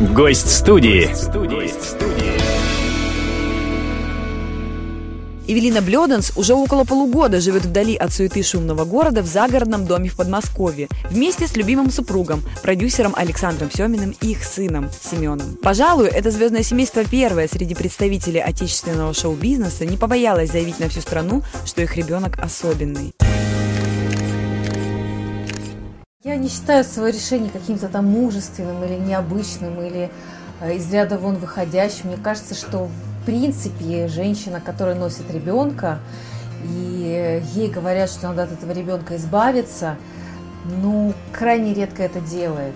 Гость студии. Эвелина Блёденс уже около полугода живет вдали от суеты шумного города в загородном доме в Подмосковье вместе с любимым супругом, продюсером Александром Семиным и их сыном Семеном. Пожалуй, это звездное семейство первое среди представителей отечественного шоу-бизнеса не побоялось заявить на всю страну, что их ребенок особенный. Я не считаю свое решение каким-то там мужественным или необычным, или э, из ряда вон выходящим. Мне кажется, что в принципе женщина, которая носит ребенка, и ей говорят, что надо от этого ребенка избавиться, ну, крайне редко это делает.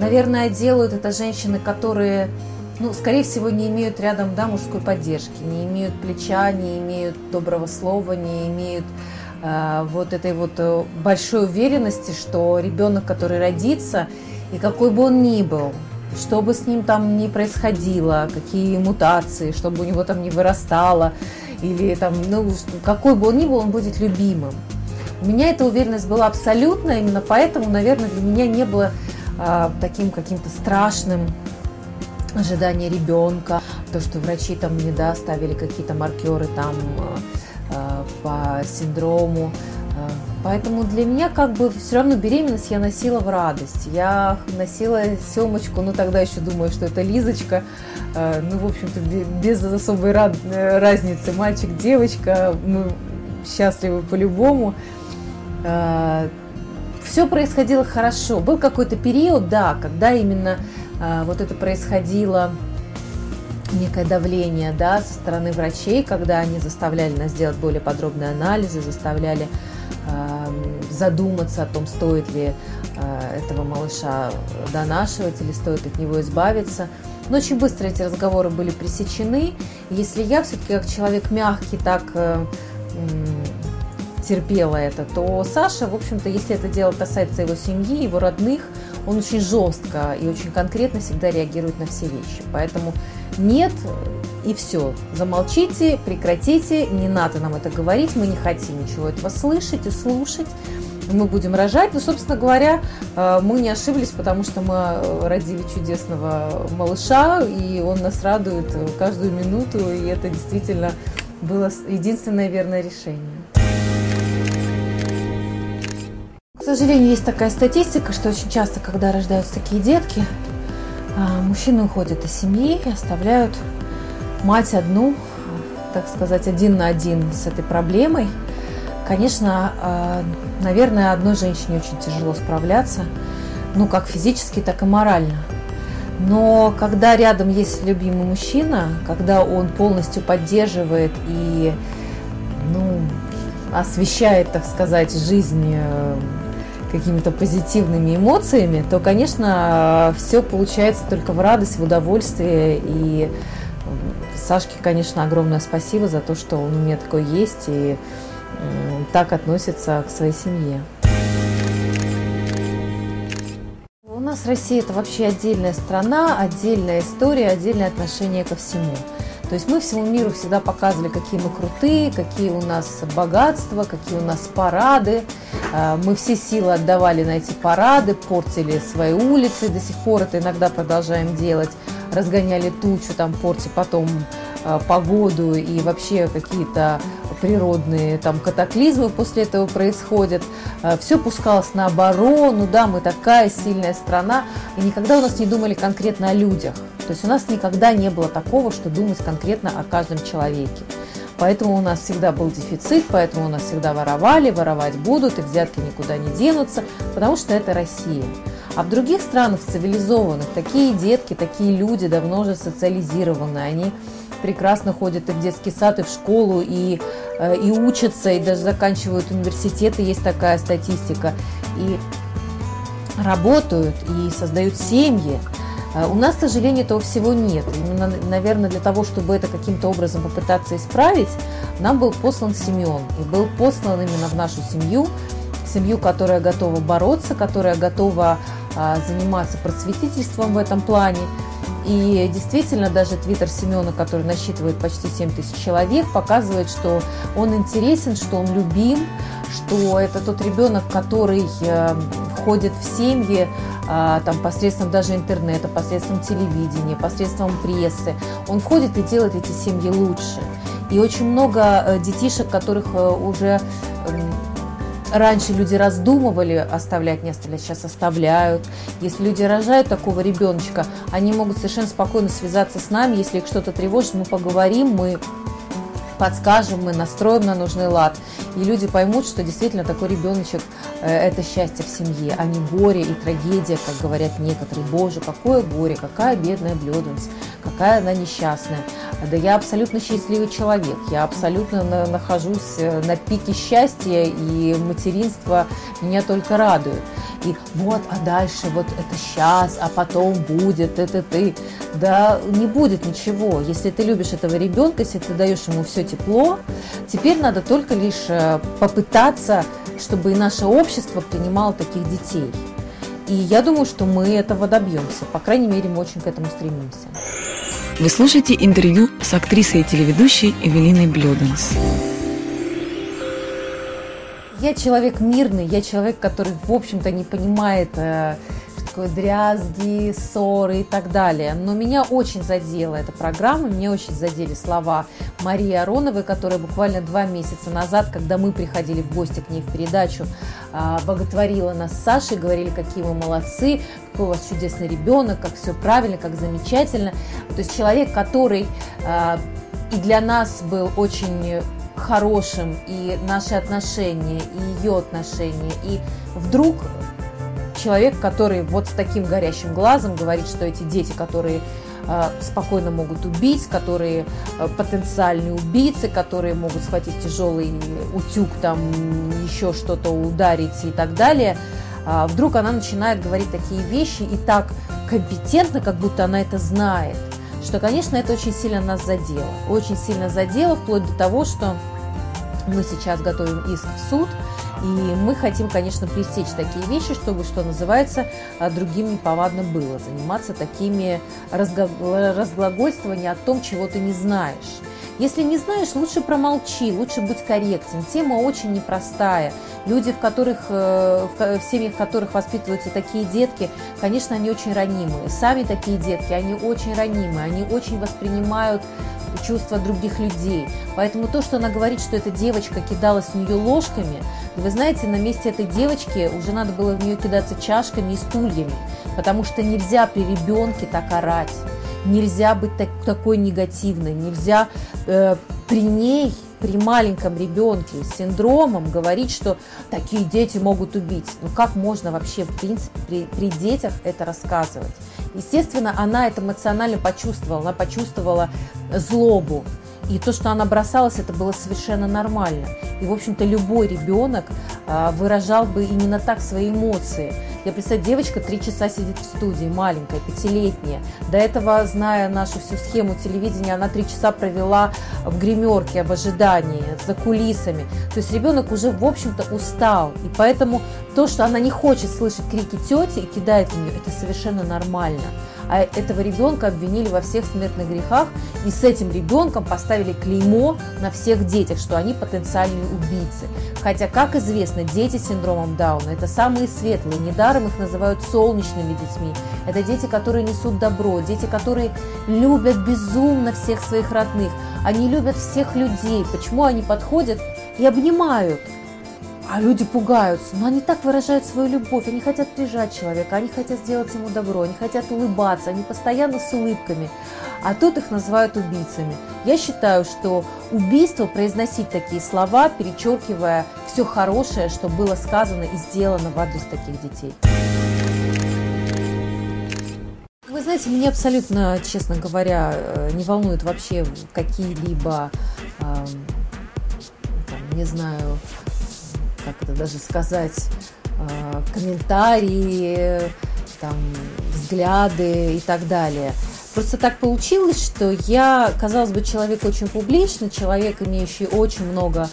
Наверное, делают это женщины, которые, ну, скорее всего, не имеют рядом да, мужской поддержки, не имеют плеча, не имеют доброго слова, не имеют вот этой вот э, большой уверенности, что ребенок, который родится, и какой бы он ни был, что бы с ним там ни происходило, какие мутации, чтобы у него там не вырастало, или там, ну, какой бы он ни был, он будет любимым. У меня эта уверенность была абсолютно, именно поэтому, наверное, для меня не было а, таким каким-то страшным ожидание ребенка, то, что врачи там мне да, ставили какие-то маркеры там Э, по синдрому. Э, поэтому для меня как бы все равно беременность я носила в радость. Я носила Семочку, ну тогда еще думаю, что это Лизочка. Э, ну, в общем-то, без особой разницы, мальчик, девочка, мы счастливы по-любому. Все происходило хорошо. Был какой-то период, да, когда именно вот это происходило некое давление да, со стороны врачей, когда они заставляли нас делать более подробные анализы, заставляли э, задуматься о том, стоит ли э, этого малыша донашивать или стоит от него избавиться. Но очень быстро эти разговоры были пресечены. Если я все-таки как человек мягкий так э, терпела это, то Саша, в общем-то, если это дело касается его семьи, его родных, он очень жестко и очень конкретно всегда реагирует на все вещи. Поэтому нет и все. Замолчите, прекратите, не надо нам это говорить, мы не хотим ничего этого слышать и слушать. Мы будем рожать. Ну, собственно говоря, э, мы не ошиблись, потому что мы э, родили чудесного малыша, и он нас радует каждую минуту, и это действительно было единственное верное решение. Сожалению, есть такая статистика, что очень часто, когда рождаются такие детки, а, мужчины уходят из семьи и оставляют мать одну, так сказать, один на один с этой проблемой. Конечно, а, наверное, одной женщине очень тяжело справляться, ну, как физически, так и морально. Но когда рядом есть любимый мужчина, когда он полностью поддерживает и ну, освещает, так сказать, жизнь э, какими-то позитивными эмоциями, то, конечно, все получается только в радость, в удовольствие. И Сашке, конечно, огромное спасибо за то, что он у меня такой есть и так относится к своей семье. У нас Россия это вообще отдельная страна, отдельная история, отдельное отношение ко всему. То есть мы всему миру всегда показывали, какие мы крутые, какие у нас богатства, какие у нас парады. А, мы все силы отдавали на эти парады, портили свои улицы, до сих пор это иногда продолжаем делать. Разгоняли тучу, там порти потом а, погоду и вообще какие-то природные там катаклизмы после этого происходят. А, все пускалось на оборону, да, мы такая сильная страна, и никогда у нас не думали конкретно о людях. То есть у нас никогда не было такого, что думать конкретно о каждом человеке. Поэтому у нас всегда был дефицит, поэтому у нас всегда воровали, воровать будут, и взятки никуда не денутся, потому что это Россия. А в других странах цивилизованных такие детки, такие люди давно уже социализированы, они прекрасно ходят и в детский сад, и в школу, и, э, и учатся, и даже заканчивают университеты, есть такая статистика, и работают, и создают семьи. А у нас, к сожалению, этого всего нет. Именно, наверное, для того, чтобы это каким-то образом попытаться исправить, нам был послан Семен. И был послан именно в нашу семью, семью, которая готова бороться, которая готова а, заниматься просветительством в этом плане. И действительно, даже твиттер Семена, который насчитывает почти 7 тысяч человек, показывает, что он интересен, что он любим, что это тот ребенок, который э, входит в семьи а, там, посредством даже интернета, посредством телевидения, посредством прессы. Он входит и делает эти семьи лучше. И очень много э, детишек, которых э, уже раньше люди раздумывали оставлять, не оставлять, сейчас оставляют. Если люди рожают такого ребеночка, они могут совершенно спокойно связаться с нами, если их что-то тревожит, мы поговорим, мы подскажем, мы настроим на нужный лад. И люди поймут, что действительно такой ребеночек э, – это счастье в семье, а не горе и трагедия, как говорят некоторые. Боже, какое горе, какая бедная Блёденс, какая она несчастная. Да я абсолютно счастливый человек, я абсолютно на, нахожусь э, на пике счастья, и материнство меня только радует. И вот, а дальше вот это сейчас, а потом будет, это ты. Да не будет ничего. Если ты любишь этого ребенка, если ты даешь ему все тепло, теперь надо только лишь э, попытаться, чтобы и наше общество принимало таких детей. И я думаю, что мы этого добьемся. По крайней мере, мы очень к этому стремимся. Вы слушаете интервью с актрисой и телеведущей Эвелиной Блёденс. Я человек мирный, я человек, который, в общем-то, не понимает, э, дрязги, ссоры и так далее. Но меня очень задела эта программа, меня очень задели слова Марии Ароновой, которая буквально два месяца назад, когда мы приходили в гости к ней в передачу, а, боготворила нас с Сашей, говорили, какие мы молодцы, какой у вас чудесный ребенок, как все правильно, как замечательно. То есть человек, который а, и для нас был очень хорошим, и наши отношения, и ее отношения, и вдруг человек, который вот с таким горящим глазом говорит, что эти дети, которые э, спокойно могут убить, которые э, потенциальные убийцы, которые могут схватить тяжелый утюг, там еще что-то ударить и так далее. А вдруг она начинает говорить такие вещи и так компетентно, как будто она это знает, что, конечно, это очень сильно нас задело. Очень сильно задело, вплоть до того, что мы сейчас готовим иск в суд – и мы хотим, конечно, пресечь такие вещи, чтобы, что называется, а, другим неповадно было. Заниматься такими разглагольствованиями о том, чего ты не знаешь. Если не знаешь, лучше промолчи, лучше будь корректен. Тема очень непростая. Люди, в, которых, э, в семьях которых воспитываются такие детки, конечно, они очень ранимые. Сами такие детки, они очень ранимые, они очень воспринимают чувства других людей. Поэтому то, что она говорит, что эта девочка кидалась в нее ложками, вы знаете, на месте этой девочки уже надо было в нее кидаться чашками и стульями, потому что нельзя при ребенке так орать, нельзя быть так, такой негативной, нельзя э, при ней при маленьком ребенке с синдромом говорить, что такие дети могут убить. Ну как можно вообще, в принципе, при, при детях это рассказывать? Естественно, она это эмоционально почувствовала, она почувствовала злобу. И то, что она бросалась, это было совершенно нормально. И, в общем-то, любой ребенок а, выражал бы именно так свои эмоции. Я представляю, девочка три часа сидит в студии, маленькая, пятилетняя. До этого, зная нашу всю схему телевидения, она три часа провела в гримерке, в ожидании, за кулисами. То есть ребенок уже, в общем-то, устал. И поэтому то, что она не хочет слышать крики тети и кидает в нее, это совершенно нормально а этого ребенка обвинили во всех смертных грехах, и с этим ребенком поставили клеймо на всех детях, что они потенциальные убийцы. Хотя, как известно, дети с синдромом Дауна – это самые светлые, недаром их называют солнечными детьми. Это дети, которые несут добро, дети, которые любят безумно всех своих родных, они любят всех людей. Почему они подходят и обнимают – а люди пугаются, но они так выражают свою любовь, они хотят прижать человека, они хотят сделать ему добро, они хотят улыбаться, они постоянно с улыбками. А тут их называют убийцами. Я считаю, что убийство произносить такие слова, перечеркивая все хорошее, что было сказано и сделано в адрес таких детей. Вы знаете, меня абсолютно, честно говоря, э, не волнуют вообще какие-либо, э, не знаю, как это даже сказать, э, комментарии, там, взгляды и так далее. Просто так получилось, что я, казалось бы, человек очень публичный, человек, имеющий очень много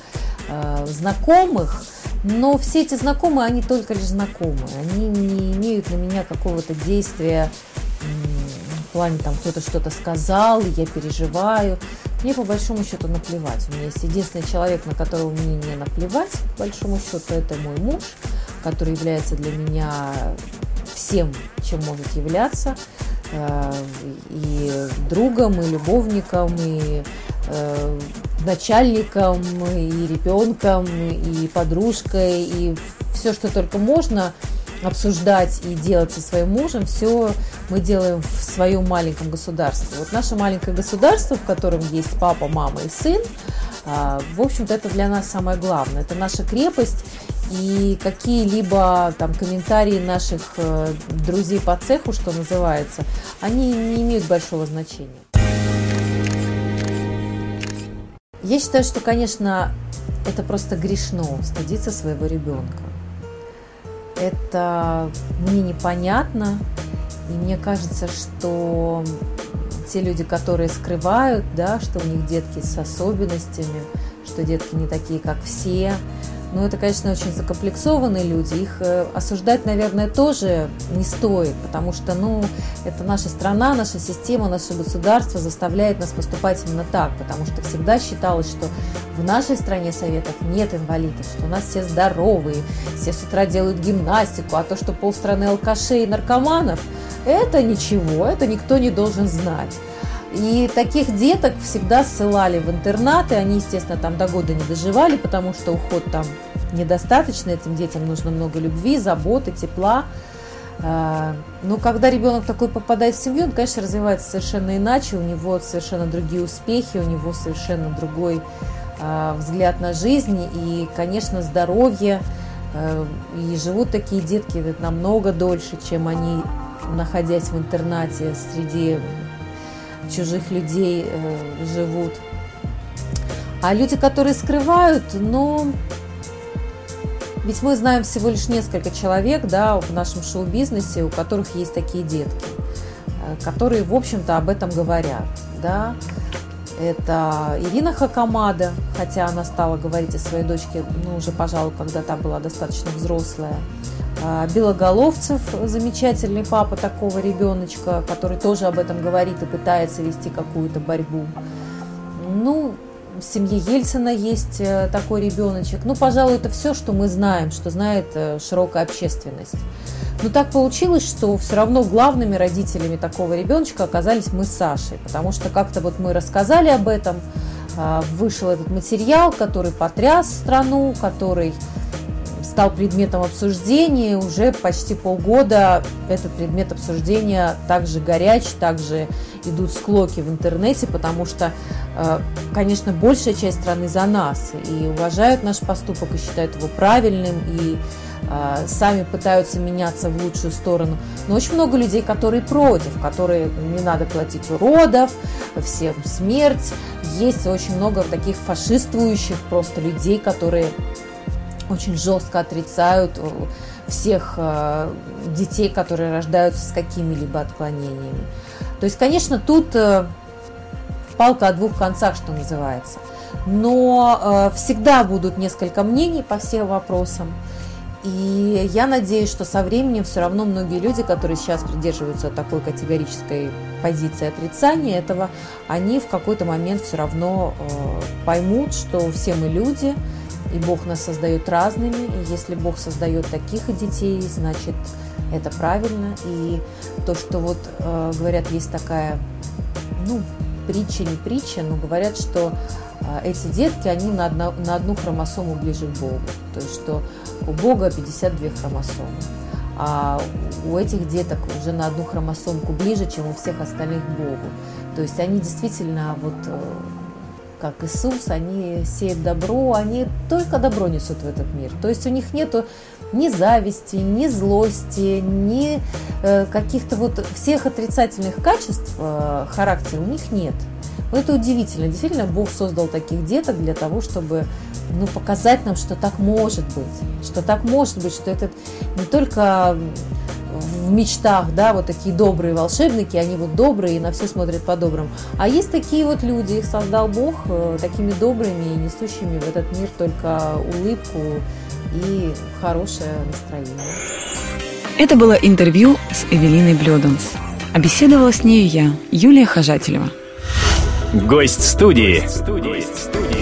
э, знакомых, но все эти знакомые, они только лишь знакомые, они не имеют на меня какого-то действия в плане там кто-то что-то сказал, я переживаю. Мне по большому счету наплевать. У меня есть единственный человек, на которого мне не наплевать, по большому счету, это мой муж, который является для меня всем, чем может являться, э, и другом, и любовником, и э, начальником, и ребенком, и подружкой, и все, что только можно обсуждать и делать со своим мужем, все мы делаем в своем маленьком государстве. Вот наше маленькое государство, в котором есть папа, мама и сын, а, в общем-то, это для нас самое главное. Это наша крепость, и какие-либо там комментарии наших э, друзей по цеху, что называется, они не имеют большого значения. Я считаю, что, конечно, это просто грешно стыдиться своего ребенка. Это мне непонятно, и мне кажется, что те люди, которые скрывают, да, что у них детки с особенностями, что детки не такие, как все, ну, это, конечно, очень закомплексованные люди. Их э, осуждать, наверное, тоже не стоит, потому что, ну, это наша страна, наша система, наше государство заставляет нас поступать именно так, потому что всегда считалось, что в нашей стране советов нет инвалидов, что у нас все здоровые, все с утра делают гимнастику, а то, что полстраны алкашей и наркоманов, это ничего, это никто не должен знать. И таких деток всегда ссылали в интернаты. Они, естественно, там до года не доживали, потому что уход там недостаточно. Этим детям нужно много любви, заботы, тепла. А, но когда ребенок такой попадает в семью, он, конечно, развивается совершенно иначе. У него совершенно другие успехи, у него совершенно другой а, взгляд на жизнь. И, конечно, здоровье. А, и живут такие детки намного дольше, чем они, находясь в интернате среди чужих людей э, живут. А люди, которые скрывают, ну, ведь мы знаем всего лишь несколько человек, да, в нашем шоу-бизнесе, у которых есть такие детки, э, которые, в общем-то, об этом говорят, да. Это Ирина Хакамада, хотя она стала говорить о своей дочке, ну, уже, пожалуй, когда та была достаточно взрослая. А, Белоголовцев, замечательный папа такого ребеночка, который тоже об этом говорит и пытается вести какую-то борьбу. Ну, в семье Ельцина есть э, такой ребеночек. Ну, пожалуй, это все, что мы знаем, что знает э, широкая общественность. Но так получилось, что все равно главными родителями такого ребеночка оказались мы с Сашей, потому что как-то вот мы рассказали об этом, а, вышел этот материал, который потряс страну, который стал предметом обсуждения. Уже почти полгода этот предмет обсуждения также горяч, также идут склоки в интернете, потому что, э, конечно, большая часть страны за нас и уважают наш поступок и считают его правильным, и э, сами пытаются меняться в лучшую сторону. Но очень много людей, которые против, которые не надо платить уродов, всем смерть. Есть очень много таких фашистующих просто людей, которые очень жестко отрицают э, всех э, детей, которые рождаются с какими-либо отклонениями. То есть, конечно, тут э, палка о двух концах, что называется. Но всегда будут несколько мнений по всем вопросам. И я надеюсь, что со временем все равно многие люди, которые сейчас придерживаются такой категорической позиции отрицания этого, они в какой-то момент все равно поймут, что все мы люди – и Бог нас создает разными, и если Бог создает таких детей, значит, это правильно. И то, что вот э, говорят, есть такая, ну, притча, не притча, но говорят, что э, эти детки, они на, одно, на одну хромосому ближе к Богу. То есть, что у Бога 52 хромосомы. А у этих деток уже на одну хромосомку ближе, чем у всех остальных к Богу. То есть они действительно вот э, как Иисус, они сеют добро, они только добро несут в этот мир. То есть у них нету ни зависти, ни злости, ни э, каких-то вот всех отрицательных качеств э, характера у них нет. Вот это удивительно. Действительно, Бог создал таких деток для того, чтобы ну, показать нам, что так может быть. Что так может быть, что этот не только в мечтах, да, вот такие добрые волшебники, они вот добрые и на все смотрят по-доброму. А есть такие вот люди, их создал Бог э, такими добрыми и несущими в этот мир только улыбку и хорошее настроение. Это было интервью с Эвелиной Блёданс. А беседовала с нею я, Юлия Хожателева. Гость студии. Гость студии.